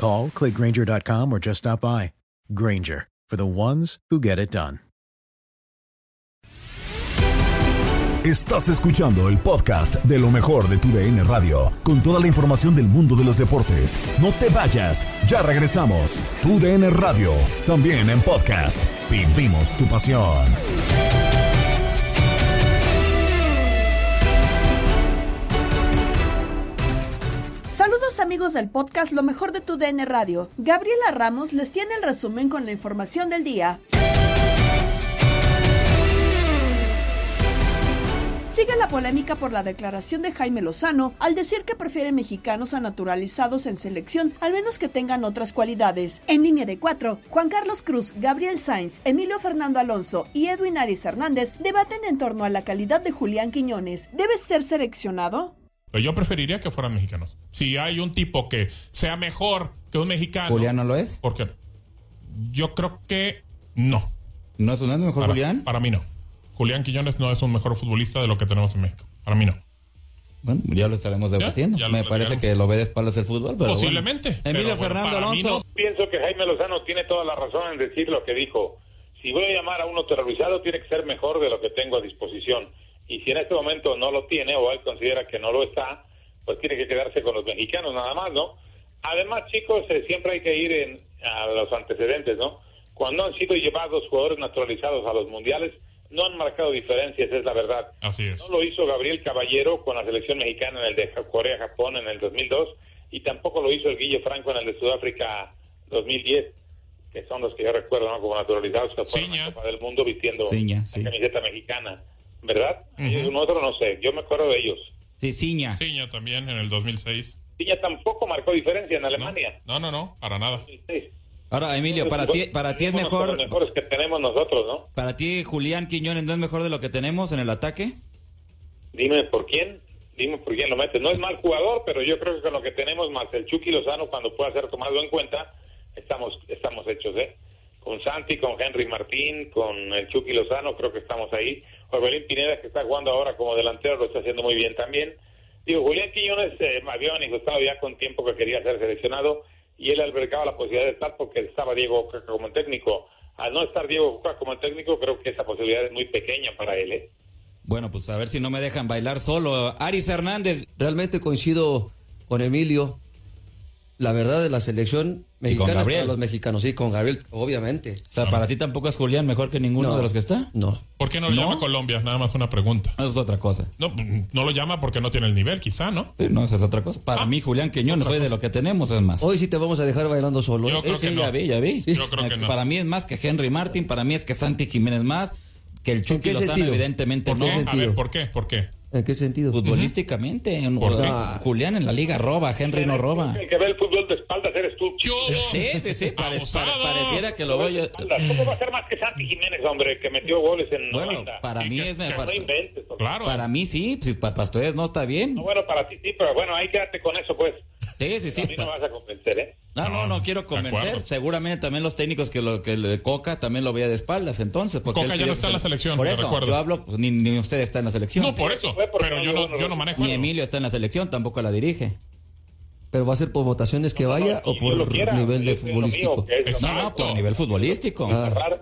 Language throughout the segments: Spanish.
Call, clickgranger.com, or just stop by. Granger, for the ones who get it done. Estás escuchando el podcast de lo mejor de tu DN Radio, con toda la información del mundo de los deportes. No te vayas, ya regresamos. Tu DN Radio, también en podcast. Vivimos tu pasión. Amigos del podcast Lo mejor de tu DN Radio. Gabriela Ramos les tiene el resumen con la información del día. Sigue la polémica por la declaración de Jaime Lozano al decir que prefiere mexicanos a naturalizados en selección, al menos que tengan otras cualidades. En línea de cuatro, Juan Carlos Cruz, Gabriel Sainz, Emilio Fernando Alonso y Edwin Aris Hernández debaten en torno a la calidad de Julián Quiñones. ¿Debe ser seleccionado? Yo preferiría que fueran mexicanos. Si hay un tipo que sea mejor que un mexicano. ¿Julián no lo es? Porque yo creo que no. ¿No es un mejor para, Julián? Para mí no. Julián Quiñones no es un mejor futbolista de lo que tenemos en México. Para mí no. Bueno, ya lo estaremos debatiendo. Ya, ya Me parece que lo ve de espaldas el fútbol, pero Posiblemente. Bueno. Emilio pero Fernando bueno, Alonso. no. Pienso que Jaime Lozano tiene toda la razón en decir lo que dijo. Si voy a llamar a uno terrorizado, tiene que ser mejor de lo que tengo a disposición. Y si en este momento no lo tiene o él considera que no lo está, pues tiene que quedarse con los mexicanos nada más, ¿no? Además, chicos, eh, siempre hay que ir en, a los antecedentes, ¿no? Cuando han sido llevados jugadores naturalizados a los mundiales, no han marcado diferencias, es la verdad. Así es. No lo hizo Gabriel Caballero con la selección mexicana en el de Corea-Japón en el 2002 y tampoco lo hizo el Guille Franco en el de Sudáfrica 2010, que son los que yo recuerdo, ¿no? Como naturalizados que fueron a la Copa del Mundo vistiendo Ciña, la camiseta mexicana, ¿verdad? Y un otro no sé, yo me acuerdo de ellos. Sí, Ciña. Ciña también en el 2006. Ciña tampoco marcó diferencia en Alemania. No, no, no, para nada. 2006. Ahora, Emilio, para ti, para ti es mejor. mejores que tenemos nosotros, ¿no? Para ti, Julián Quiñones no es mejor de lo que tenemos en el ataque. Dime por quién, dime por quién lo metes. No es mal jugador, pero yo creo que con lo que tenemos más el Chucky Lozano cuando pueda ser tomado en cuenta, estamos estamos hechos, ¿eh? Con Santi, con Henry Martín, con el Chucky Lozano, creo que estamos ahí. Orbelín Pineda, que está jugando ahora como delantero, lo está haciendo muy bien también. Digo, Julián Quiñones eh, me había manifestado ya con tiempo que quería ser seleccionado y él albergaba la posibilidad de estar porque estaba Diego Coca como técnico. Al no estar Diego Coca como técnico, creo que esa posibilidad es muy pequeña para él, ¿eh? Bueno, pues a ver si no me dejan bailar solo. Aris Hernández. Realmente coincido con Emilio. La verdad de la selección mexicana Gabriel. para los mexicanos, sí, con Gabriel, obviamente. O sea, para ti tampoco es Julián mejor que ninguno No. de los que está. No. ¿Por qué no lo ¿No? llama Colombia? Nada más una pregunta. Eso es otra cosa. No, no lo llama porque no tiene el nivel, quizá, ¿no? Sí, No, esa es otra cosa. Para Ah, mí, Julián Quiñones, soy de lo que tenemos, es más. Hoy sí te vamos a dejar bailando solo. Yo ¿eh? creo Sí, que no. ya vi, ya vi. Yo creo que no. Para mí es más que Henry Martin, para mí es que Santi Jiménez más, que el Chucky Lozano, evidentemente ¿Por no. qué? A ver, ¿por qué? ¿Por qué? ¿En qué sentido? Futbolísticamente, en- ¿Por qué? Ah, Julián en la liga roba, Henry no roba. El que ve el fútbol de espaldas eres tú. Yo, Sí, sí, sí, pare- pare- pareciera que lo veo yo. Espaldas. ¿Cómo va a ser más que Santi Jiménez, hombre, que metió goles en Bueno, 90? para mí que- es mejor. no inventes. hombre. Claro. Para mí sí, si pa- para ustedes no está bien. No, bueno, para ti sí, pero bueno, ahí quédate con eso, pues. Sí, sí, sí. a mí no vas a convencer, ¿eh? No, no, no quiero convencer. Seguramente también los técnicos que lo que le Coca también lo veía de espaldas, entonces. Porque Coca ya no está en la se- selección, Por eso, recuerdo. yo hablo, pues, ni, ni usted está en la selección. No, por eso. Pero no yo no, yo no manejo Ni. Emilio está en la selección, tampoco la dirige. ¿Pero va a ser por votaciones que vaya no, o por Dios lo quiera, nivel de futbolístico? mío. no, por nivel futbolístico. Ah.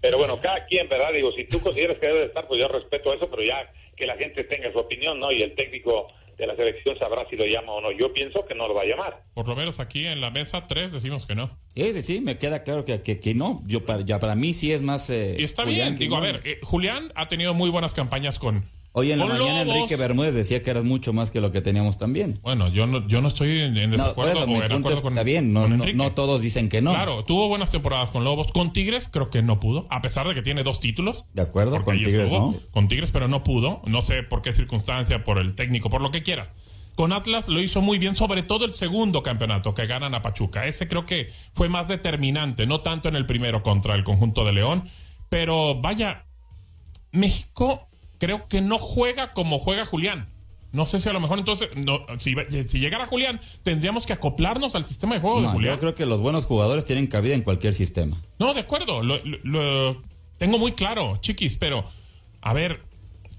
Pero bueno, cada quien, ¿verdad? Digo, si tú consideras que debe de estar, pues yo respeto eso, pero ya que la gente tenga su opinión, ¿no? Y el técnico de la selección sabrá si lo llama o no. Yo pienso que no lo va a llamar. Por lo menos aquí en la mesa tres decimos que no. Sí, sí, sí, me queda claro que, que, que no. Yo para, ya para mí sí es más. eh, Y está Julián bien. Digo, a ver, eh, Julián ha tenido muy buenas campañas con. Hoy en la mañana Lobos. Enrique Bermúdez decía que eras mucho más que lo que teníamos también. Bueno, yo no, yo no estoy en, No, desacuerdo eso, o en acuerdo con. está bien, no, con no, no todos dicen que no. Claro, tuvo buenas temporadas con Lobos. Con Tigres creo que no pudo, a pesar de que tiene dos títulos. De acuerdo, con Tigres no. Con Tigres, pero no pudo. No sé por qué circunstancia, por el técnico, por lo que quieras. Con Atlas lo hizo muy bien, sobre todo el segundo campeonato que ganan a Pachuca. Ese creo que fue más determinante, no tanto en el primero contra el conjunto de León. Pero vaya, México creo que no juega como juega Julián. No sé si a lo mejor entonces, no, si, si llegara Julián, tendríamos que acoplarnos al sistema de juego de Julián. yo creo que los buenos jugadores tienen cabida en cualquier sistema. No, de acuerdo, lo, lo- lo tengo muy claro, chiquis, pero a ver,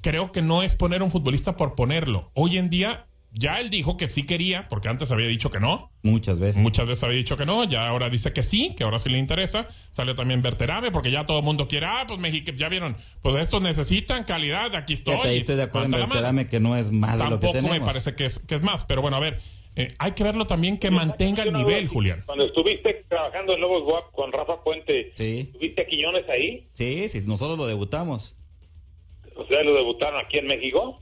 creo que no es poner un futbolista por ponerlo. Hoy en día, ya él dijo que sí quería, porque antes había dicho que no. Muchas veces. Muchas veces había dicho que no, ya ahora dice que sí, que ahora sí le interesa. Salió también Berterame, porque ya todo el mundo quiere, ah, pues México, ya vieron, pues estos necesitan calidad, aquí estoy. Estoy de acuerdo en. Berterame que no es más de lo que Tampoco tenemos. me parece que es, que es más, pero bueno, a ver, eh, hay que verlo también que mantenga el nivel, Julián. Cuando estuviste trabajando en Lobos Guap con Rafa Puente, Sí. ¿tuviste a Quiñones ahí? Sí, sí, nosotros lo debutamos. O sea, lo debutaron aquí en México.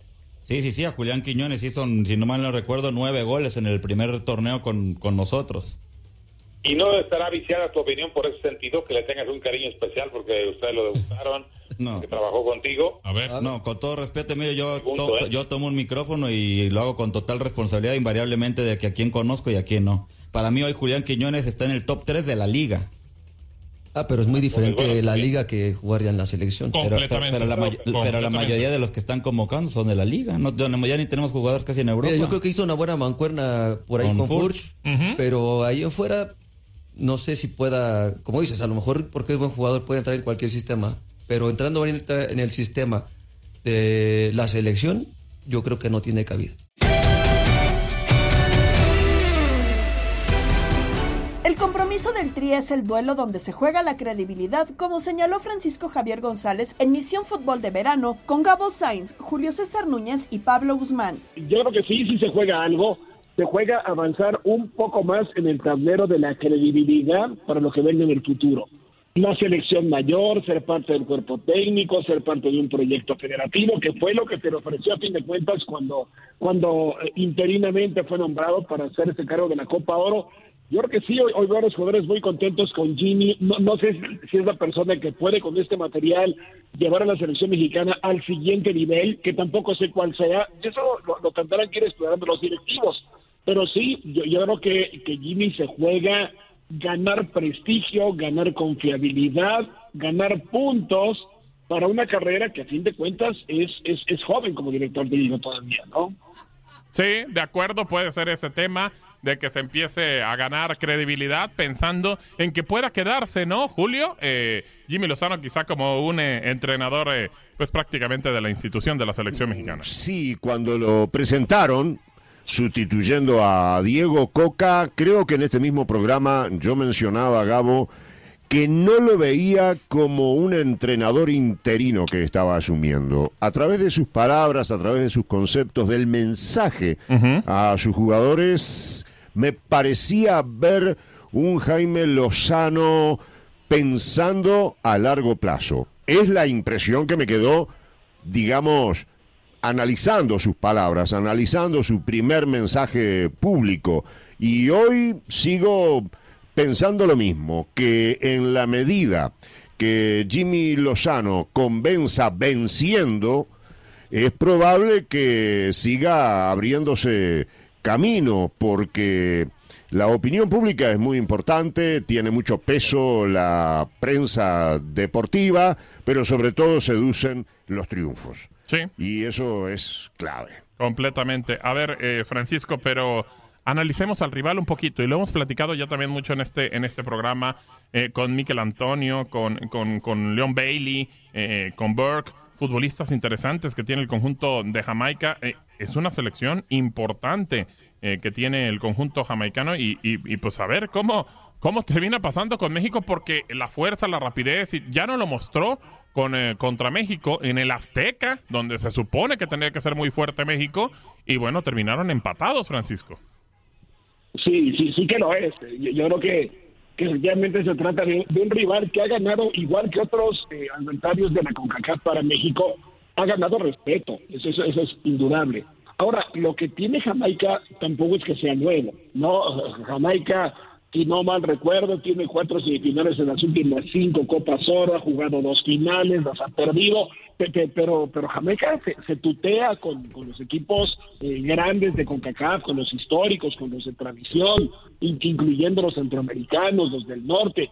Sí, sí, sí, a Julián Quiñones hizo, si no mal no recuerdo, nueve goles en el primer torneo con, con nosotros. Y no estará viciada tu opinión por ese sentido, que le tengas un cariño especial porque ustedes lo debutaron, No. que trabajó contigo. A ver. No, con todo respeto, mire, yo, Punto, to- ¿eh? yo tomo un micrófono y lo hago con total responsabilidad, invariablemente de que a quién conozco y a quién no. Para mí hoy Julián Quiñones está en el top 3 de la liga. Ah, pero es muy diferente bueno, la liga que jugar ya en la selección. Pero, la, pero mayoría de los que están convocando son de la liga. No, ya ya ni tenemos jugadores casi en Europa. Mira, yo creo que hizo una buena mancuerna por ahí Con con, Furch. Furch, pero ahí en fuera no sé si pueda, como dices, a lo mejor porque es buen jugador puede entrar en cualquier sistema, pero entrando ahorita en el sistema de la selección, yo creo que no tiene cabida. Compromiso del Tri es el duelo donde se juega la credibilidad, como señaló Francisco Javier González en Misión Fútbol de Verano con Gabo Sainz, Julio César Núñez y Pablo Guzmán. Yo creo que sí, sí se juega algo. Se juega avanzar un poco más en el tablero de la credibilidad para lo que venga en el futuro. La selección mayor, ser parte del cuerpo técnico, ser parte de un proyecto federativo, que fue lo que se le ofreció a fin de cuentas cuando, cuando eh, interinamente fue nombrado para hacer ese cargo de la Copa Oro. Yo creo que sí, hoy, hoy veo a los jugadores muy contentos con Jimmy. No, no sé si es la persona que puede con este material llevar a la selección mexicana al siguiente nivel, que tampoco sé cuál sea. Eso lo, lo tendrán que ir explorando los directivos. Pero sí, yo, creo que, que Jimmy se juega ganar prestigio, ganar confiabilidad, ganar puntos para una carrera que a fin de cuentas es, es, es joven como director técnico todavía, ¿no? Sí, de acuerdo, puede ser ese tema de que se empiece a ganar credibilidad pensando en que pueda quedarse, ¿no, Julio? Eh, Jimmy Lozano quizá como un eh, entrenador, eh, pues prácticamente de la institución de la selección mexicana. Sí, cuando lo presentaron, sustituyendo a Diego Coca, creo que en este mismo programa yo mencionaba a Gabo que no lo veía como un entrenador interino que estaba asumiendo. A través de sus palabras, a través de sus conceptos, del mensaje a sus jugadores, me parecía ver un Jaime Lozano pensando a largo plazo. Es la impresión que me quedó, digamos, analizando sus palabras, analizando su primer mensaje público. Y hoy sigo pensando lo mismo, que en la medida que Jimmy Lozano convenza venciendo, es probable que siga abriéndose camino, porque la opinión pública es muy importante, tiene mucho peso la prensa deportiva, pero sobre todo seducen los triunfos. Sí. Y eso es clave. Completamente. A ver, eh, Francisco, pero analicemos al rival un poquito y lo hemos platicado ya también mucho en este, en este programa eh, con Miquel Antonio, con, con, con Leon Bailey, eh, con Burke, futbolistas interesantes que tiene el conjunto de Jamaica. Eh, es una selección importante eh, que tiene el conjunto jamaicano y, y, y, pues a ver cómo, cómo termina pasando con México porque la fuerza, la rapidez, ya no lo mostró con, eh, contra México en el Azteca, donde se supone que tenía que ser muy fuerte México, y bueno, terminaron empatados, Francisco. Sí, sí, sí que lo es. Yo, yo creo que, que efectivamente se trata de, de, un rival que ha ganado, igual que otros eh, adversarios de la CONCACAF para México, ha ganado respeto. Eso, eso, eso, es indudable. Ahora, lo que tiene Jamaica tampoco es que sea nuevo. No, Jamaica, si no mal recuerdo, tiene cuatro semifinales en las últimas cinco Copas Oro, ha jugado dos finales, las ha perdido, pero, pero Jamaica se, se tutea con, con, los equipos eh, grandes de CONCACAF, con los históricos, con los de tradición, incluyendo los centroamericanos, los del norte.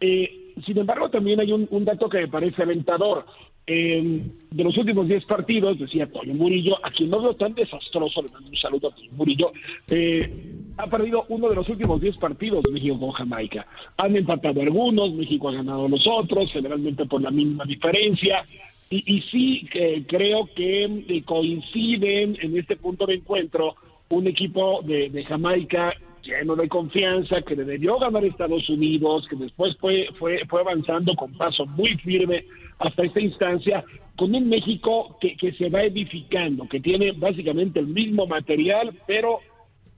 Eh, sin embargo, también hay un, dato que me parece alentador. Eh, de los últimos 10 partidos, decía Toño Murillo, a quien no veo tan desastroso, le mando un saludo a Toño Murillo, eh, ha perdido uno de los últimos 10 partidos México con Jamaica. Han empatado algunos, México ha ganado los otros, generalmente por la misma diferencia. Y, y sí que creo que eh, coinciden en este punto de encuentro un equipo de, de Jamaica lleno de confianza, que le debió ganar Estados Unidos, que después fue, fue, fue avanzando con paso muy firme hasta esta instancia, con un México que, que se va edificando, que tiene básicamente el mismo material, pero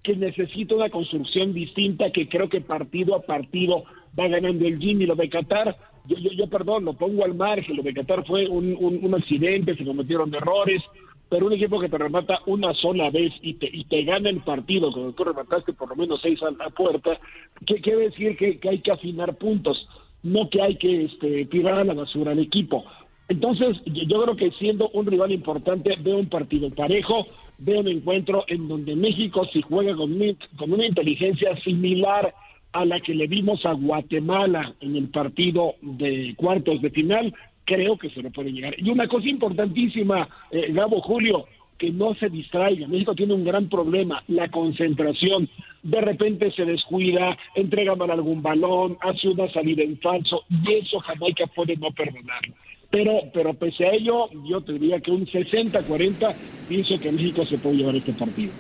que necesita una construcción distinta que creo que partido a partido va ganando el Jimmy, lo de Qatar, yo, yo, yo perdón, lo pongo al margen, lo de Qatar fue un, un, accidente, se cometieron errores, pero un equipo que te remata una sola vez y te, y te gana el partido, cuando tú remataste por lo menos seis a la puerta, ¿qué quiere decir que, que hay que afinar puntos? No que hay que este, tirar a la basura al equipo. Entonces, yo creo que siendo un rival importante, veo un partido parejo, veo un encuentro en donde México, si juega con, con una inteligencia similar a la que le vimos a Guatemala en el partido de cuartos de final, creo que se lo puede llegar. Y una cosa importantísima, eh, Gabo Julio, que no se distraiga. México tiene un gran problema, la concentración. De repente se descuida, entrega mal algún balón, hace una salida en falso, y eso Jamaica puede no perdonarlo. Pero, pero pese a ello, yo te diría que un 60-40 pienso que México se puede llevar este partido.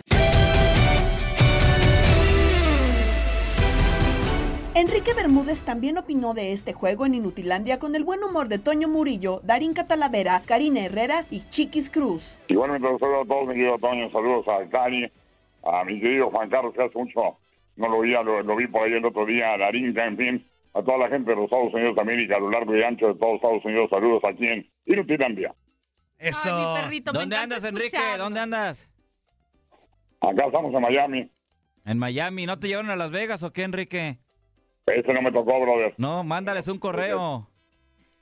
Enrique Bermúdez también opinó de este juego en Inutilandia con el buen humor de Toño Murillo, Darín Catalavera, Karina Herrera y Chiquis Cruz. Igualmente un saludo a todos, mi querido Toño, saludos a Dani, a mi querido Juan Carlos, que hace mucho no lo vi, lo, lo vi por ahí el otro día, a Darín, en fin, a toda la gente de los Estados Unidos de América, a lo largo y ancho de todos los Estados Unidos, saludos aquí en Inutilandia. Eso. Ay, perrito, ¿Dónde andas, Enrique? ¿Dónde andas? Acá estamos en Miami. En Miami. ¿No te llevaron a Las Vegas o qué, Enrique? Ese no me tocó, brother. No, mándales un correo.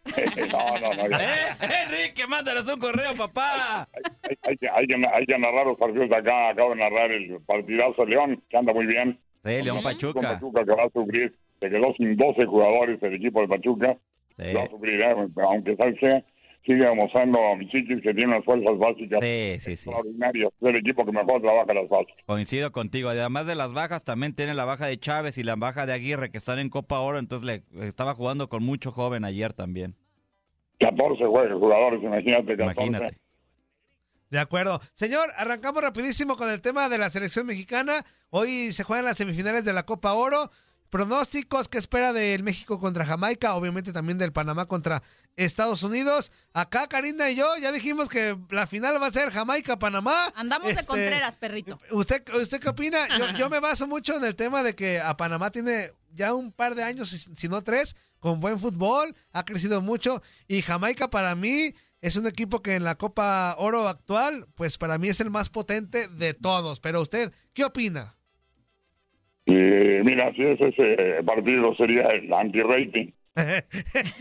no, no, no. ¿Eh? Enrique, mándales un correo, papá. Hay, hay, que, hay, que, hay, que, narrar los partidos de acá. Acabo de narrar el partidazo de León, que anda muy bien. Sí, León Pachuca. Pachuca que va a sufrir. Se quedó sin 12 jugadores el equipo de Pachuca. Sí. Va a sufrir, ¿eh? aunque que sigue demostrando a Michiquis que tiene unas fuerzas básicas sí, sí, sí. extraordinarias. Es el equipo que mejor trabaja las bajas. Coincido contigo. Además de las bajas, también tiene la baja de Chávez y la baja de Aguirre, que están en Copa Oro. Entonces le estaba jugando con mucho joven ayer también. 14 jugadores, imagínate. 14. Imagínate. De acuerdo. Señor, arrancamos rapidísimo con el tema de la selección mexicana. Hoy se juegan las semifinales de la Copa Oro. Pronósticos, ¿qué espera del México contra Jamaica? Obviamente también del Panamá contra Estados Unidos. Acá Karina y yo ya dijimos que la final va a ser Jamaica-Panamá. Andamos de Este, Contreras, perrito. ¿Usted, ¿Usted qué opina? Yo, yo me baso mucho en el tema de que a Panamá tiene ya un par de años, si no tres, con buen fútbol, ha crecido mucho. Y Jamaica para mí es un equipo que en la Copa Oro actual, pues para mí es el más potente de todos. Pero usted, ¿qué opina? Mira, si ese, ese partido sería el anti-rating.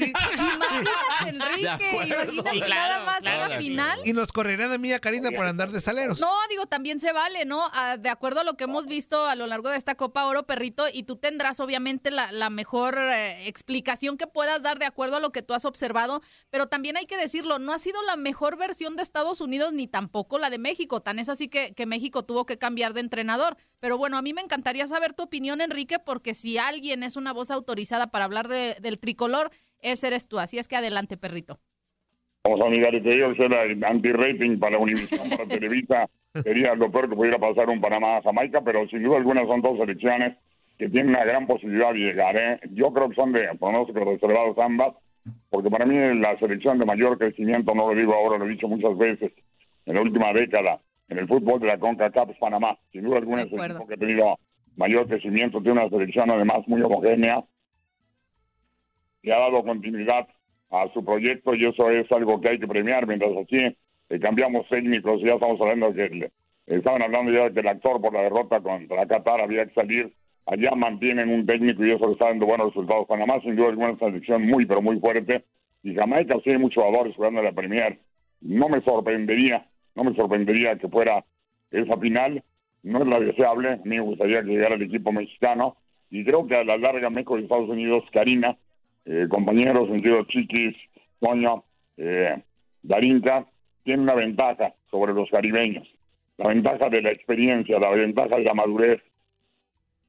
Imagínate, Enrique, imagínate Sí, nada más claro, una sí. final. Y nos correrían a mí y a Karina por andar de saleros. No, digo, también se vale, ¿no? Ah, de acuerdo a lo que hemos visto a lo largo de esta Copa Oro, perrito, y tú tendrás obviamente la, la mejor eh, explicación que puedas dar de acuerdo a lo que tú has observado, pero también hay que decirlo, no ha sido la mejor versión de Estados Unidos ni tampoco la de México, tan es así que, que México tuvo que cambiar de entrenador. Pero bueno, a mí me encantaría saber tu opinión, Enrique, porque si alguien es una voz autorizada para hablar de- del tricolor, ese eres tú. Así es que adelante, perrito. Vamos a mirar, te digo, será el anti-rating para Univision, para Televisa. Sería lo peor que pudiera pasar un Panamá-Jamaica, pero sin duda alguna son dos selecciones que tienen una gran posibilidad de llegar. ¿eh? Yo creo que son de pronósticos reservados ambas, porque para mí la selección de mayor crecimiento, no lo digo ahora, lo he dicho muchas veces, en la última década, en el fútbol de la CONCACAF es Panamá. Sin duda alguna es el equipo que ha tenido mayor crecimiento, tiene una selección además muy homogénea, le ha dado continuidad a su proyecto y eso es algo que hay que premiar. Mientras así eh, cambiamos técnicos, ya estamos hablando que estaban hablando ya de que el actor por la derrota contra Qatar había que salir. Allá mantienen un técnico y eso le está dando buenos resultados. Panamá sin duda es una selección muy pero muy fuerte y Jamaica sí hay muchos jugadores jugando en la Premier. No me sorprendería, no me sorprendería que fuera esa final. No es la deseable, a mí me gustaría que llegara el equipo mexicano y creo que a la larga México y Estados Unidos, Karina, eh, compañeros, sentido Chiquis, Toño, eh, Darinka, tienen una ventaja sobre los caribeños. La ventaja de la experiencia, la ventaja de la madurez,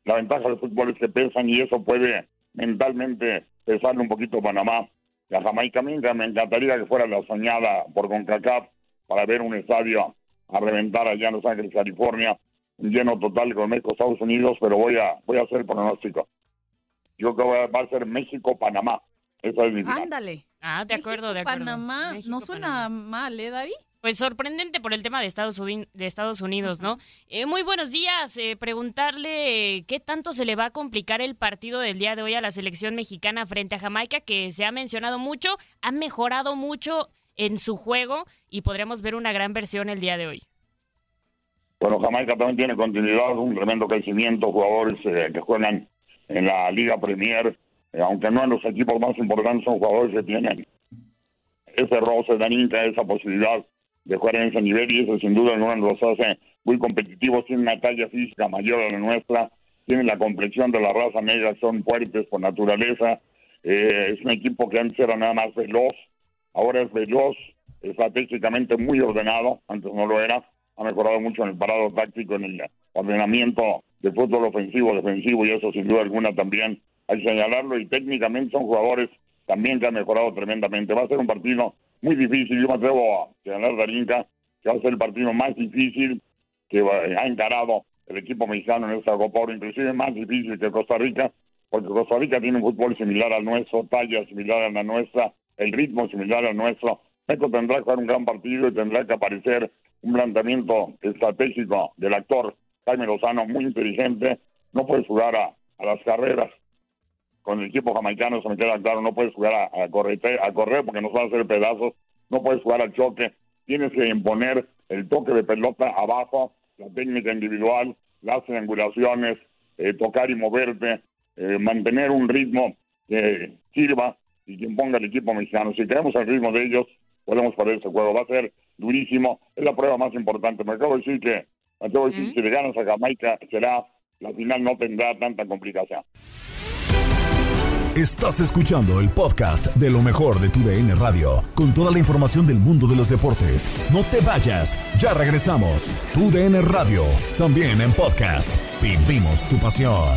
la ventaja del fútbol es que pesan y eso puede mentalmente pesarle un poquito a Panamá. Y a Jamaica me me encantaría que fuera la soñada por CONCACAF para ver un estadio a reventar allá en Los Ángeles, California, lleno total con México, Estados Unidos, pero voy a voy a hacer pronóstico. Yo creo que va a ser México-Panamá. Esa es mi. Ándale. Ah, de acuerdo, de acuerdo. Panamá, no suena mal, ¿eh, Dari? Pues sorprendente por el tema de Estados, Uni- de Estados Unidos, ¿no? Eh, muy buenos días. eh, preguntarle eh, qué tanto se le va a complicar el partido del día de hoy a la selección mexicana frente a Jamaica, que se ha mencionado mucho, ha mejorado mucho en su juego y podremos ver una gran versión el día de hoy. Bueno, Jamaica también tiene continuidad, un tremendo crecimiento, jugadores eh, que juegan en la Liga Premier, eh, aunque no en los equipos más importantes, son jugadores que tienen ese roce, Daninka, esa posibilidad de jugar en ese nivel y eso sin duda alguna los hace muy competitivos, tienen una talla física mayor a la nuestra, tienen la complexión de la raza negra, son fuertes por naturaleza, eh, es un equipo que antes era nada más veloz, ahora es veloz, estratégicamente muy ordenado, antes no lo era, ha mejorado mucho en el parado táctico, en el ordenamiento del fútbol ofensivo, defensivo, y eso sin duda alguna también que señalarlo, y técnicamente son jugadores también que han mejorado tremendamente. Va a ser un partido muy difícil, yo me atrevo a señalar Darinka, que va a ser el partido más difícil que ha encarado el equipo mexicano en esta Copa inclusive más difícil que Costa Rica, porque Costa Rica tiene un fútbol similar al nuestro, talla similar a la nuestra, el ritmo similar al nuestro. México tendrá que jugar un gran partido y tendrá que aparecer un planteamiento estratégico del actor Jaime Lozano muy inteligente. No puedes jugar a, las carreras con el equipo jamaicano, se me queda claro, no puedes jugar a, correte- a correr porque nos van a hacer pedazos, no puedes jugar al choque, tienes que imponer el toque de pelota abajo, la técnica individual, las triangulaciones, eh, tocar y moverte, eh, mantener un ritmo que sirva y que imponga el equipo mexicano. Si queremos el ritmo de ellos, podemos perder ese juego. Va a ser durísimo, es la prueba más importante. Me acabo de decir que, acabo de decir, si le ganas a Jamaica, será, la final no tendrá tanta complicación. Estás escuchando el podcast de lo mejor de tu DN Radio, con toda la información del mundo de los deportes. No te vayas, ya regresamos. Tu DN Radio, también en podcast. Vivimos tu pasión.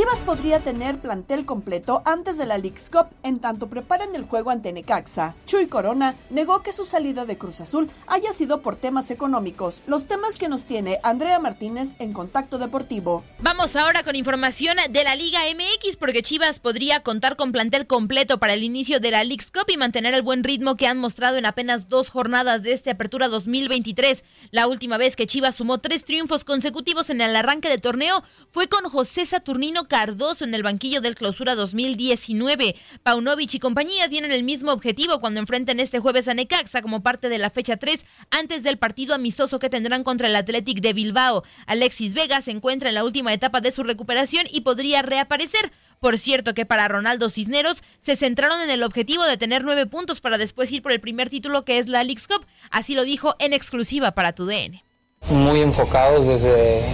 Chivas podría tener plantel completo antes de la League's Cup en tanto preparan el juego ante Necaxa. Chuy Corona negó que su salida de Cruz Azul haya sido por temas económicos, los temas que nos tiene Andrea Martínez en Contacto Deportivo. Vamos ahora con información de la Liga MX porque Chivas podría contar con plantel completo para el inicio de la League's Cup y mantener el buen ritmo que han mostrado en apenas dos jornadas de este Apertura 2023. La última vez que Chivas sumó tres triunfos consecutivos en el arranque del torneo fue con José Saturnino Cardoso en el banquillo del Clausura 2019. Paunovic y compañía tienen el mismo objetivo cuando enfrenten este jueves a Necaxa como parte de la fecha 3 antes del partido amistoso que tendrán contra el Athletic de Bilbao. Alexis Vega se encuentra en la última etapa de su recuperación y podría reaparecer. Por cierto que para Ronaldo Cisneros se centraron en el objetivo de tener nueve puntos para después ir por el primer título que es la League's Cup. Así lo dijo en exclusiva para tu DN. Muy enfocados desde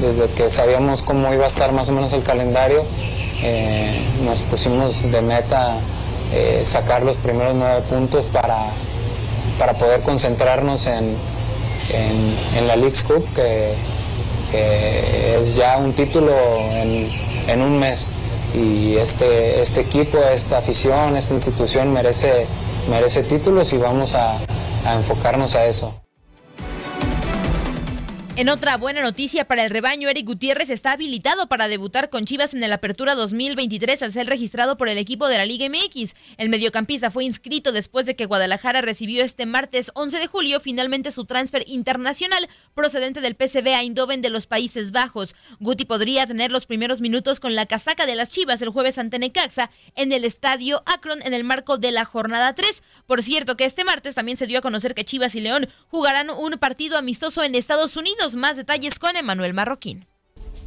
desde que sabíamos cómo iba a estar más o menos el calendario, eh, nos pusimos de meta eh, sacar los primeros nueve puntos para, para poder concentrarnos en, la League's Cup, que, es ya un título en, un mes. Y este, este equipo, esta afición, esta institución merece, merece títulos y vamos a enfocarnos a eso. En otra buena noticia para el rebaño, Eric Gutiérrez está habilitado para debutar con Chivas en el Apertura 2023 al ser registrado por el equipo de la Liga MX. El mediocampista fue inscrito después de que Guadalajara recibió este martes 11 de julio finalmente su transfer internacional procedente del PCB Eindhoven de los Países Bajos. Guti podría tener los primeros minutos con la casaca de las Chivas el jueves ante Necaxa en el estadio Akron en el marco de la jornada 3. Por cierto que este martes también se dio a conocer que Chivas y León jugarán un partido amistoso en Estados Unidos más detalles con Emanuel Marroquín.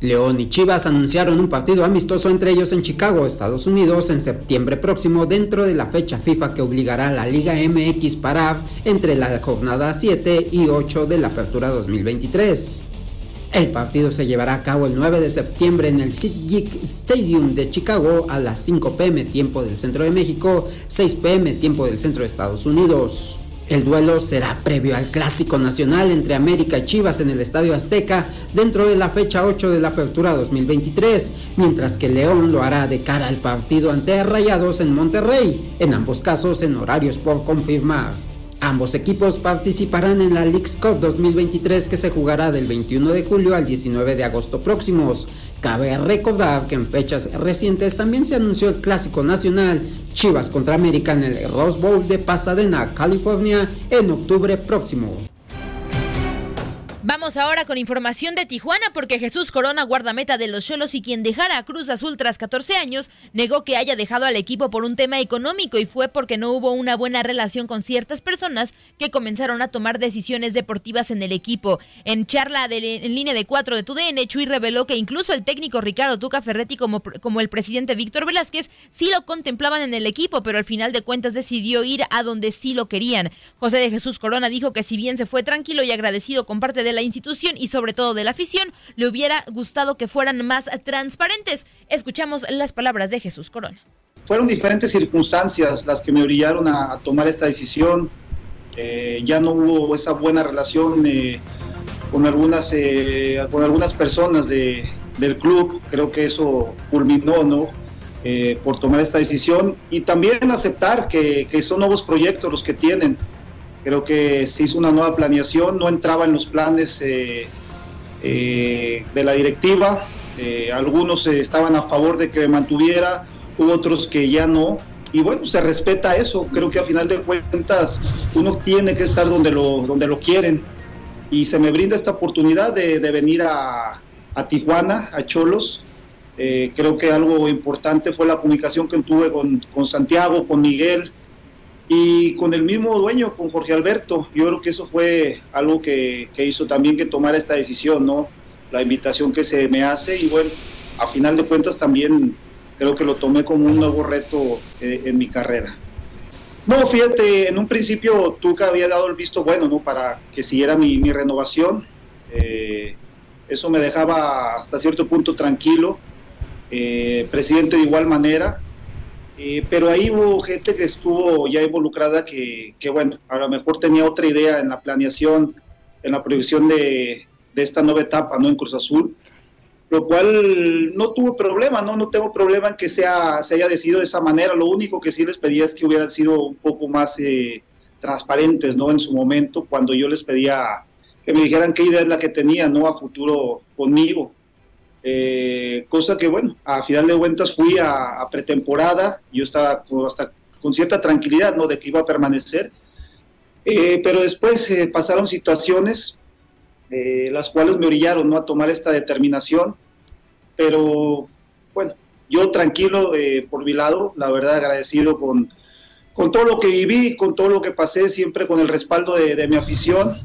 León y Chivas anunciaron un partido amistoso entre ellos en Chicago, Estados Unidos, en septiembre próximo, dentro de la fecha FIFA que obligará a la Liga MX para entre la jornada 7 y 8 de la Apertura 2023. El partido se llevará a cabo el 9 de septiembre en el SeatGeek Stadium de Chicago a las 5 pm tiempo del centro de México, 6 pm tiempo del centro de Estados Unidos. El duelo será previo al Clásico Nacional entre América y Chivas en el Estadio Azteca dentro de la fecha 8 de la Apertura 2023, mientras que León lo hará de cara al partido ante Rayados en Monterrey, en ambos casos en horarios por confirmar. Ambos equipos participarán en la League's Cup 2023 que se jugará del 21 de julio al 19 de agosto próximos. Cabe recordar que en fechas recientes también se anunció el clásico nacional Chivas contra América en el Rose Bowl de Pasadena, California, en octubre próximo. Vamos ahora con información de Tijuana porque Jesús Corona, guardameta de los Cholos y quien dejara a Cruz Azul tras 14 años, negó que haya dejado al equipo por un tema económico y fue porque no hubo una buena relación con ciertas personas que comenzaron a tomar decisiones deportivas en el equipo. En charla de, en línea de 4 de TUDN, Chuy reveló que incluso el técnico Ricardo Tuca Ferretti como, como el presidente Víctor Velázquez sí lo contemplaban en el equipo, pero al final de cuentas decidió ir a donde sí lo querían. José de Jesús Corona dijo que si bien se fue tranquilo y agradecido con parte de la institución y sobre todo de la afición, le hubiera gustado que fueran más transparentes. Escuchamos las palabras de Jesús Corona. Fueron diferentes circunstancias las que me orillaron a, tomar esta decisión. Eh, ya no hubo esa buena relación eh, con, algunas, eh, con algunas personas de, del club. Creo que eso culminó, ¿no? por tomar esta decisión y también aceptar que, que son nuevos proyectos los que tienen. Creo que se hizo una nueva planeación, no entraba en los planes eh, eh, de la directiva. Eh, algunos estaban a favor de que mantuviera, hubo otros que ya no. Y bueno, se respeta eso. Creo que a final de cuentas uno tiene que estar donde lo, donde lo quieren. Y se me brinda esta oportunidad de, venir a, a Tijuana, a Cholos, Eh, creo que algo importante fue la comunicación que tuve con, con Santiago, con Miguel y con el mismo dueño, con Jorge Alberto. Yo creo que eso fue algo que, que hizo también que tomara esta decisión, ¿no? La invitación que se me hace y bueno, a final de cuentas también creo que lo tomé como un nuevo reto eh, en mi carrera. No, fíjate, en un principio Tuca había dado el visto bueno, ¿no? Para que siguiera mi, mi renovación. Eh, eso me dejaba hasta cierto punto tranquilo. Eh, presidente de igual manera. Eh, pero ahí hubo gente que estuvo ya involucrada que, que, bueno, a lo mejor tenía otra idea en la planeación, en la proyección de, de esta nueva etapa, ¿no? En Cruz Azul lo cual no tuvo problema, ¿no? No tengo problema en que sea, se haya decidido de esa manera. Lo único que sí les pedía es que hubieran sido un poco más eh, transparentes, ¿no? En su momento, cuando yo les pedía que me dijeran qué idea es la que tenía, ¿no? A futuro conmigo. Eh, cosa que, bueno, a final de cuentas fui a, a pretemporada, yo estaba hasta con cierta tranquilidad, ¿no? De que iba a permanecer. Eh, pero después eh, pasaron situaciones eh, las cuales me orillaron ¿no? a tomar esta determinación. Pero bueno, yo tranquilo eh, por mi lado, la verdad agradecido con, con todo lo que viví, con todo lo que pasé, siempre con el respaldo de, de mi afición,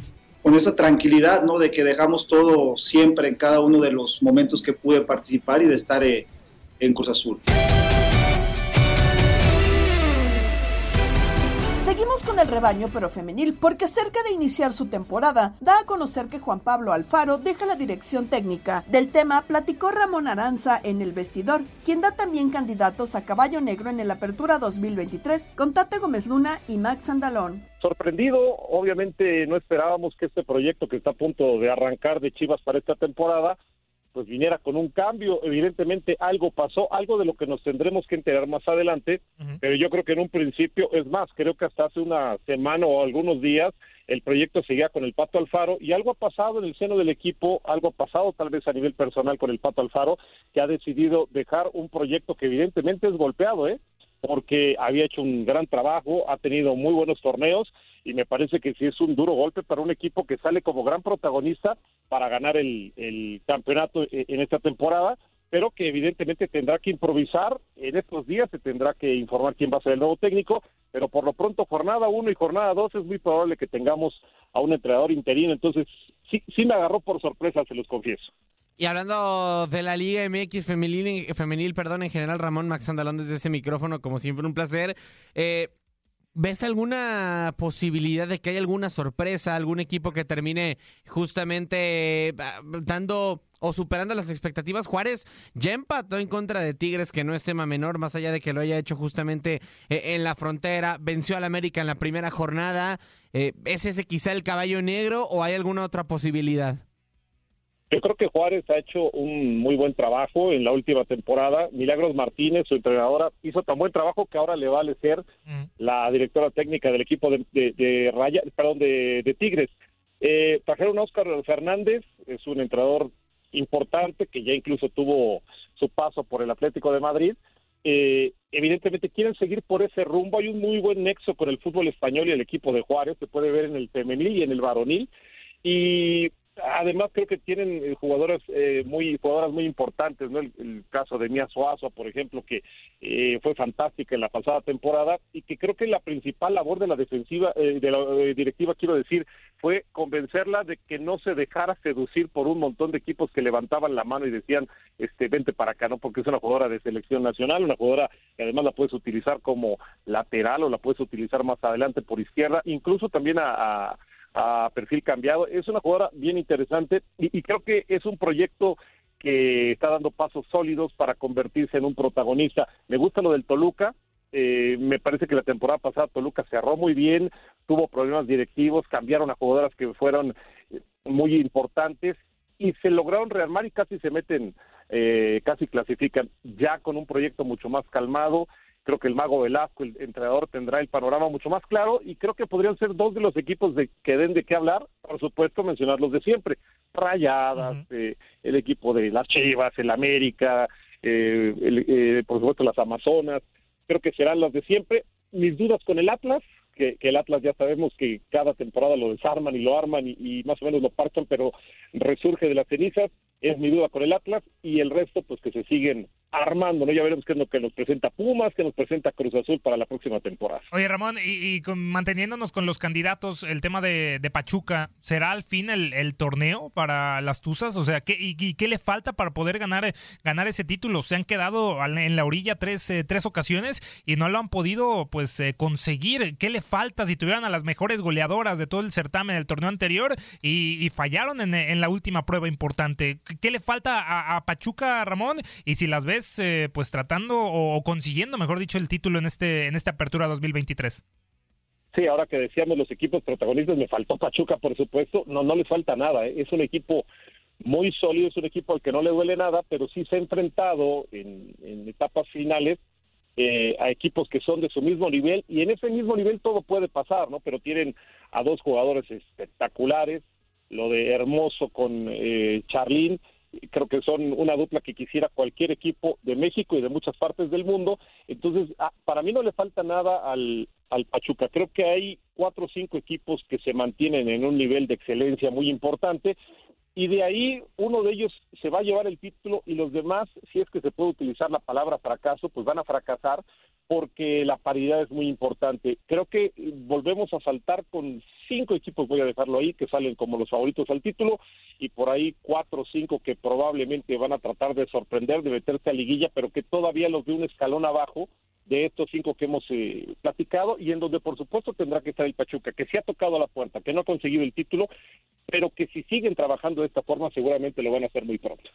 con esa tranquilidad ¿no? de que dejamos todo siempre en cada uno de los momentos que pude participar y de estar eh, en Cruz Azul. Seguimos con el rebaño pero femenil porque cerca de iniciar su temporada da a conocer que Juan Pablo Alfaro deja la dirección técnica. Del tema platicó Ramón Aranza en el vestidor, quien da también candidatos a caballo negro en el Apertura 2023 con Tate Gómez Luna y Max Andalón. Sorprendido, obviamente no esperábamos que este proyecto que está a punto de arrancar de Chivas para esta temporada pues viniera con un cambio. Evidentemente algo pasó, algo de lo que nos tendremos que enterar más adelante, pero yo creo que en un principio, es más, creo que hasta hace una semana o algunos días el proyecto seguía con el Pato Alfaro y algo ha pasado en el seno del equipo, algo ha pasado tal vez a nivel personal con el Pato Alfaro, que ha decidido dejar un proyecto que evidentemente es golpeado, ¿eh? Porque había hecho un gran trabajo, ha tenido muy buenos torneos y me parece que sí es un duro golpe para un equipo que sale como gran protagonista para ganar el, campeonato e- en esta temporada, pero que evidentemente tendrá que improvisar en estos días, se tendrá que informar quién va a ser el nuevo técnico, pero por lo pronto jornada 1 y jornada 2 es muy probable que tengamos a un entrenador interino, entonces sí, sí me agarró por sorpresa, se los confieso. Y hablando de la Liga MX femenil, femenil perdón, en general, Ramón Max Andalón desde ese micrófono, como siempre, un placer. Eh, ¿Ves alguna posibilidad de que haya alguna sorpresa, algún equipo que termine justamente eh, dando o superando las expectativas? Juárez ya empató en contra de Tigres, que no es tema menor, más allá de que lo haya hecho justamente eh, en la frontera, venció al América en la primera jornada. Eh, ¿Es ese quizá el caballo negro o hay alguna otra posibilidad? Yo creo que Juárez ha hecho un muy buen trabajo en la última temporada. Milagros Martínez, su entrenadora, hizo tan buen trabajo que ahora le va a ser la directora técnica del equipo de, de, de Raya, perdón, de, de Tigres. Eh, trajeron a Oscar Fernández, es un entrenador importante que ya incluso tuvo su paso por el Atlético de Madrid. Eh, evidentemente quieren seguir por ese rumbo. Hay un muy buen nexo con el fútbol español y el equipo de Juárez, se puede ver en el femenil y en el varonil. Y además creo que tienen eh, jugadores eh, muy jugadoras muy importantes no el, caso de Mia Suazo por ejemplo que eh, fue fantástica en la pasada temporada y que creo que la principal labor de la defensiva eh, de la eh, directiva quiero decir fue convencerla de que no se dejara seducir por un montón de equipos que levantaban la mano y decían este vente para acá no porque es una jugadora de selección nacional una jugadora que además la puedes utilizar como lateral o la puedes utilizar más adelante por izquierda incluso también a, a a perfil cambiado. Es una jugadora bien interesante y, creo que es un proyecto que está dando pasos sólidos para convertirse en un protagonista. Me gusta lo del Toluca. Eh, me parece que la temporada pasada Toluca cerró muy bien, tuvo problemas directivos, cambiaron a jugadoras que fueron muy importantes y se lograron rearmar y casi se meten, eh, casi clasifican ya con un proyecto mucho más calmado creo que el Mago Velasco, el entrenador, tendrá el panorama mucho más claro y creo que podrían ser dos de los equipos de, que den de qué hablar, por supuesto mencionar los de siempre, Rayadas, uh -huh. eh, el equipo de las Chivas, el América, eh, el, eh, por supuesto las Amazonas, creo que serán las de siempre. Mis dudas con el Atlas, que, que, el Atlas ya sabemos que cada temporada lo desarman y lo arman y, y más o menos lo parchan, pero resurge de las cenizas. es mi duda con el Atlas y el resto pues que se siguen armando, ¿no? Ya veremos qué es lo que nos presenta Pumas, qué nos presenta Cruz Azul para la próxima temporada. Oye, Ramón, y, con- manteniéndonos con los candidatos, el tema de, Pachuca, ¿será al fin el, torneo para las Tuzas? O sea, ¿qué, y, qué le falta para poder ganar, ganar ese título? Se han quedado en la orilla tres, eh, tres ocasiones y no lo han podido pues eh, conseguir. ¿Qué le falta si tuvieran a las mejores goleadoras de todo el certamen del torneo anterior y, fallaron en, la última prueba importante? ¿Qué- ¿Qué le falta a, a Pachuca, Ramón? Y si las ves eh, pues tratando o, consiguiendo, mejor dicho, el título en este en esta apertura 2023. Sí, ahora que decíamos los equipos protagonistas, me faltó Pachuca, por supuesto. No, no le falta nada. ¿eh? Es un equipo muy sólido, es un equipo al que no le duele nada, pero sí se ha enfrentado en, en etapas finales eh, a equipos que son de su mismo nivel y en ese mismo nivel todo puede pasar, ¿no? Pero tienen a dos jugadores espectaculares, lo de Hermoso con eh, Charlín, creo que son una dupla que quisiera cualquier equipo de México y de muchas partes del mundo. Entonces, ah, para mí no le falta nada al, al Pachuca. Creo que hay cuatro o cinco equipos que se mantienen en un nivel de excelencia muy importante y de ahí uno de ellos se va a llevar el título y los demás, si es que se puede utilizar la palabra fracaso, pues van a fracasar porque la paridad es muy importante. Creo que eh, volvemos a saltar con cinco equipos, voy a dejarlo ahí, que salen como los favoritos al título y por ahí cuatro o cinco que probablemente van a tratar de sorprender, de meterse a liguilla, pero que todavía los de un escalón abajo de estos cinco que hemos eh, platicado y en donde por supuesto tendrá que estar el Pachuca, que se ha tocado a la puerta, que no ha conseguido el título, pero que si siguen trabajando de esta forma seguramente lo van a hacer muy pronto.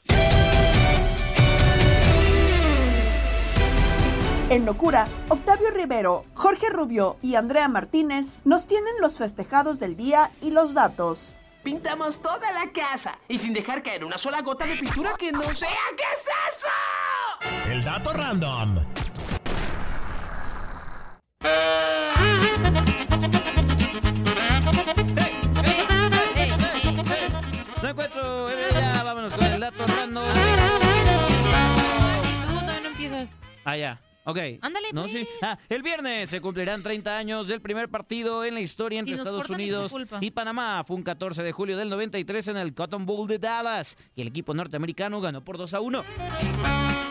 En Locura, Octavio Rivero, Jorge Rubio y Andrea Martínez nos tienen los festejados del día y los datos. Pintamos toda la casa y sin dejar caer una sola gota de pintura que no sea. ¿Qué es eso? El dato random. No encuentro, eh, ya vámonos con el dato random. Y tú todavía no empiezas. Ah, ya. Ok. Ándale, No, sí. Ah, el viernes se cumplirán 30 años del primer partido en la historia entre Si Estados cortan, Unidos y Panamá. Fue un 14 de julio del 93 en el Cotton Bowl de Dallas. Y el equipo norteamericano ganó por 2 a 1.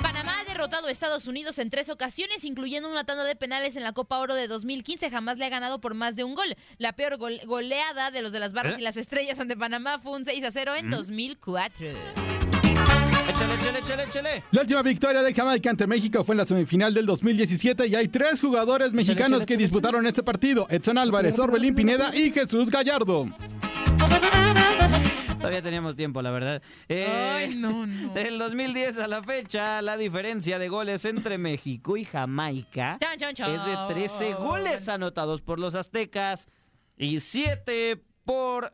Panamá ha derrotado a Estados Unidos en tres ocasiones, incluyendo una tanda de penales en la Copa Oro de 2015. Jamás le ha ganado por más de un gol. La peor gol- goleada de los de las barras ¿Eh? y las estrellas ante Panamá fue un 6 a 0 en ¿Mm? 2004. Échale, échale, échale, échale. La última victoria de Jamaica ante México fue en la semifinal del 2017 y hay tres jugadores mexicanos que disputaron ese partido. Edson Álvarez, Orbelín Pineda y Jesús Gallardo. Todavía teníamos tiempo, la verdad. Eh, Ay, no, no. Del 2010 a la fecha, la diferencia de goles entre México y Jamaica Chan, chan, chan. es de 13 goles anotados por los aztecas y 7 por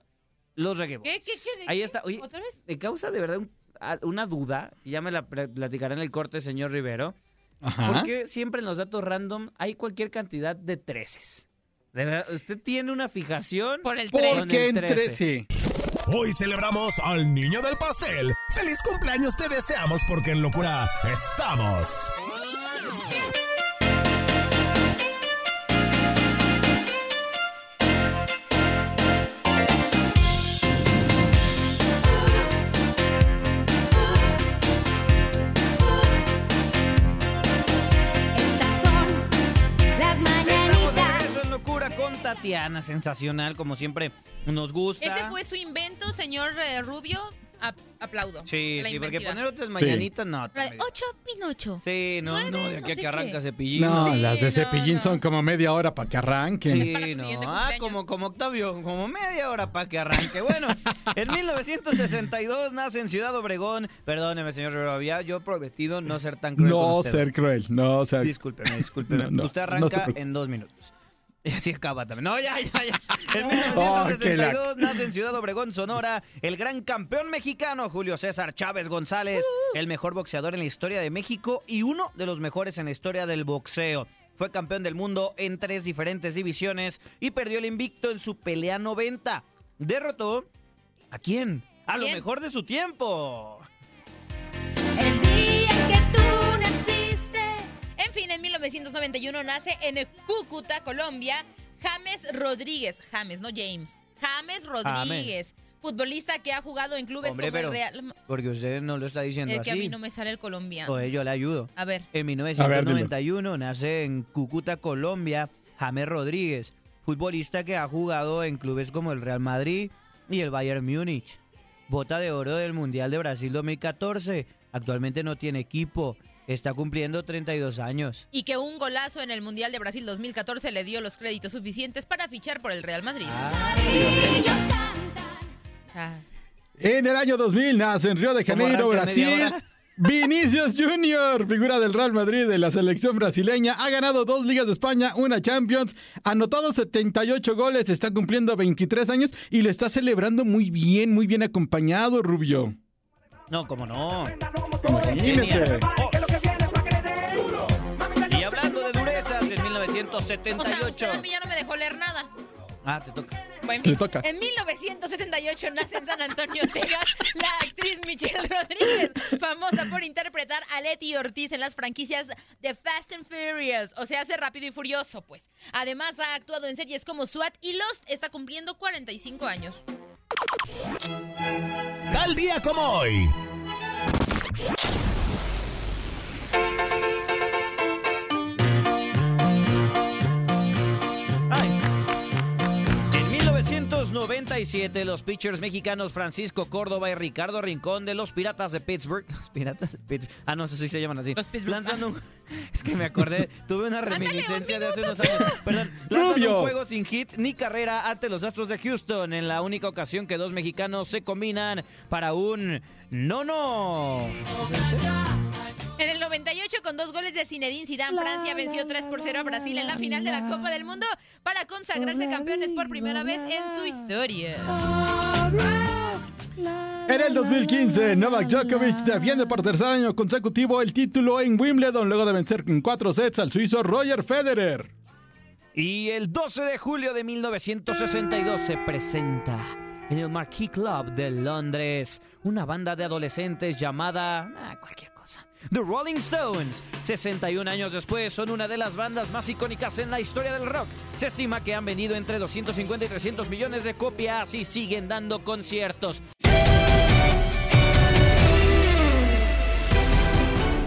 los reguebos. ¿Qué, qué, Ahí qué? está. Oye, ¿Otra vez? me causa de verdad un- una duda, y ya me la pl- platicará en el corte, señor Rivero. ¿Por qué siempre en los datos random hay cualquier cantidad de treces? De verdad, ¿usted tiene una fijación? Por el ¿Por con qué el en 13? Hoy celebramos al niño del pastel. ¡Feliz cumpleaños te deseamos porque en locura estamos! Tatiana, sensacional, como siempre nos gusta. Ese fue su invento, señor eh, Rubio. A- aplaudo. Sí, La sí, porque inventiva. poner otras mañanitas, no. La de también. ocho Pinocho. Sí, no, Nueve, no, de aquí no a sé que arranca qué. cepillín. No, Sí, las de no, cepillín no. son como media hora para que arranquen. Sí, no. Ah, como, como Octavio, como media hora para que arranque. Bueno, en 1962 nace en Ciudad Obregón. Perdóneme, señor Rivera, había yo prometido no ser tan cruel con No usted. ser cruel, no ser... Discúlpeme, discúlpeme. No, no, Usted no te arranca preocupes. en dos minutos. Y así acaba también. No, ya, ya, ya. En Oh, qué 1962 nace en Ciudad Obregón, Sonora, el gran campeón mexicano Julio César Chávez González, el mejor boxeador en la historia de México y uno de los mejores en la historia del boxeo. Fue campeón del mundo en tres diferentes divisiones y perdió el invicto en su pelea 90. Derrotó ¿a quién? A lo mejor de su tiempo. El día que tú. En fin, en 1991 nace en Cúcuta, Colombia, James Rodríguez. James, no James. James Rodríguez. futbolista que ha jugado en clubes Hombre, como pero el Real... porque usted no lo está diciendo Es que a mí así. no me sale el colombiano. Pues yo le ayudo. A ver. En 1991 nace en Cúcuta, Colombia, James Rodríguez, futbolista que ha jugado en clubes como el Real Madrid y el Bayern Múnich. Bota de oro del Mundial de Brasil 2014. Actualmente no tiene equipo. Está cumpliendo 32 años. Y que un golazo en el Mundial de Brasil 2014 le dio los créditos suficientes para fichar por el Real Madrid. Ah. En el año 2000 nace en Río de ¿Cómo Janeiro, Brasil. Vinicius Junior, figura del Real Madrid de la selección brasileña, ha ganado dos Ligas de España, una Champions, anotado 78 goles, está cumpliendo 23 años y lo está celebrando muy bien, muy bien acompañado, Rubio. No, como no. Imagínese. 1978. O sea, a mí ya no me dejó leer nada. Ah, te toca. Bueno, te en, toca. en 1978 nace en San Antonio, Texas, la actriz Michelle Rodríguez, famosa por interpretar a Letty Ortiz en las franquicias de Fast and Furious, o sea, hace rápido y furioso, pues. Además, ha actuado en series como SWAT y Lost, está cumpliendo 45 años. Tal día como hoy. 1997, los pitchers mexicanos Francisco Córdoba y Ricardo Rincón de los Piratas de Pittsburgh. ¿Los Piratas de Pittsburgh? Ah, no sé si se llaman así. Lanzan un. Es que me acordé, tuve una reminiscencia de hace unos años. Perdón, lanzan Rubio. un juego sin hit ni carrera ante los Astros de Houston en la única ocasión que dos mexicanos se combinan para un no no. En el 98, con dos goles de Zinedine Zidane, Francia venció 3 por 0 a Brasil en la final de la Copa del Mundo para consagrarse campeones por primera vez en su historia. En el 2015, Novak Djokovic defiende por tercer año consecutivo el título en Wimbledon luego de vencer en cuatro sets al suizo Roger Federer. Y el 12 de julio de 1962 se presenta en el Marquee Club de Londres una banda de adolescentes llamada ah, cualquier. The Rolling Stones. 61 años después son una de las bandas más icónicas en la historia del rock. Se estima que han vendido entre 250 y 300 millones de copias y siguen dando conciertos.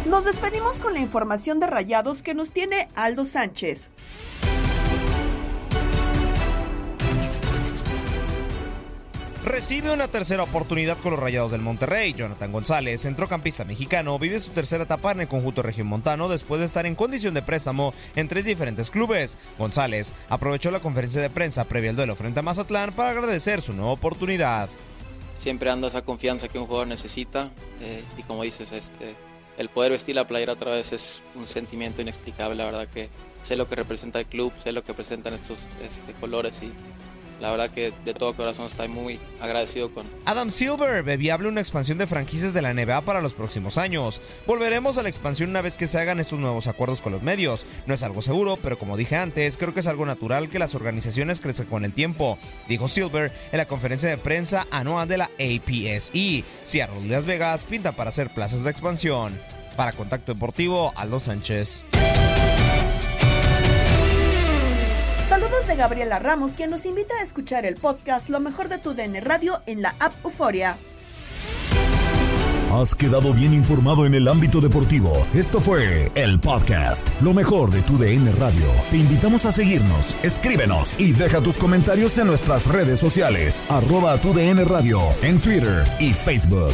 Nos despedimos con la información de Rayados que nos tiene Aldo Sánchez. Recibe una tercera oportunidad con los Rayados del Monterrey. Jonathan González, centrocampista mexicano, vive su tercera etapa en el conjunto regiomontano después de estar en condición de préstamo en tres diferentes clubes. González aprovechó la conferencia de prensa previa al duelo frente a Mazatlán para agradecer su nueva oportunidad. siempre anda esa confianza que un jugador necesita eh, y como dices, este, el poder vestir la playera otra vez es un sentimiento inexplicable, la verdad que sé lo que representa el club, sé lo que representan estos este, colores y la verdad que de todo corazón estoy muy agradecido con, Adam Silver ve viable una expansión de franquicias de la NBA para los próximos años. Volveremos a la expansión una vez que se hagan estos nuevos acuerdos con los medios. No es algo seguro, pero como dije antes, creo que es algo natural que las organizaciones crezcan con el tiempo, dijo Silver en la conferencia de prensa anual de la APSE. Seattle y Las Vegas pintan para ser plazas de expansión. Para Contacto Deportivo, Aldo Sánchez. Saludos de Gabriela Ramos, quien nos invita a escuchar el podcast Lo mejor de tu DN Radio en la app Euforia. Has quedado bien informado en el ámbito deportivo. Esto fue el podcast, lo mejor de tu DN Radio. Te invitamos a seguirnos, escríbenos y deja tus comentarios en nuestras redes sociales, arroba tu DN Radio, en Twitter y Facebook.